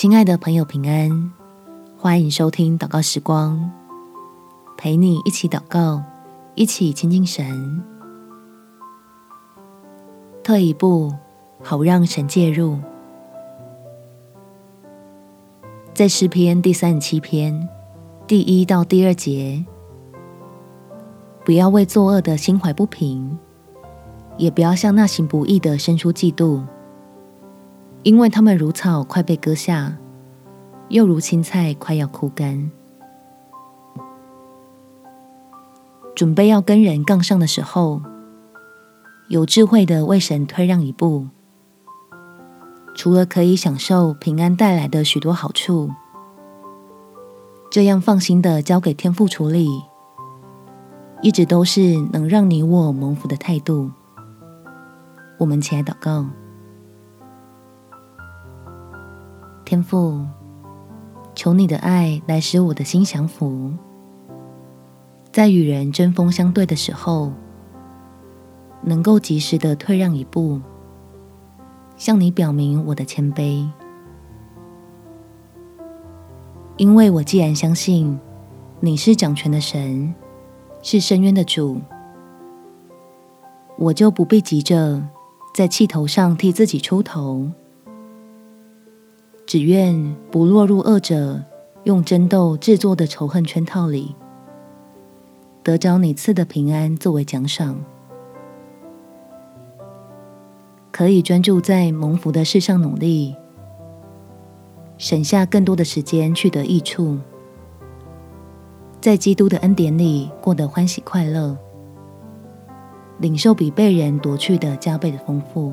亲爱的朋友，平安！欢迎收听祷告时光，陪你一起祷告，一起亲近神。退一步，好让神介入。在诗篇第三十七篇第一到第二节，不要为作恶的心怀不平，也不要向那行不义的生出嫉妒。因为他们如草快被割下，又如青菜快要枯干。准备要跟人杠上的时候，有智慧的为神退让一步，除了可以享受平安带来的许多好处，这样放心的交给天父处理，一直都是能让你我蒙福的态度。我们起来祷告。天父，求你的爱来使我的心降服，在与人针锋相对的时候，能够及时的退让一步，向你表明我的谦卑。因为我既然相信你是掌权的神，是深渊的主，我就不必急着在气头上替自己出头。只愿不落入恶者用争斗制作的仇恨圈套里，得着你赐的平安作为奖赏，可以专注在蒙福的事上努力，省下更多的时间去得益处，在基督的恩典里过得欢喜快乐，领受比被人夺去的加倍的丰富。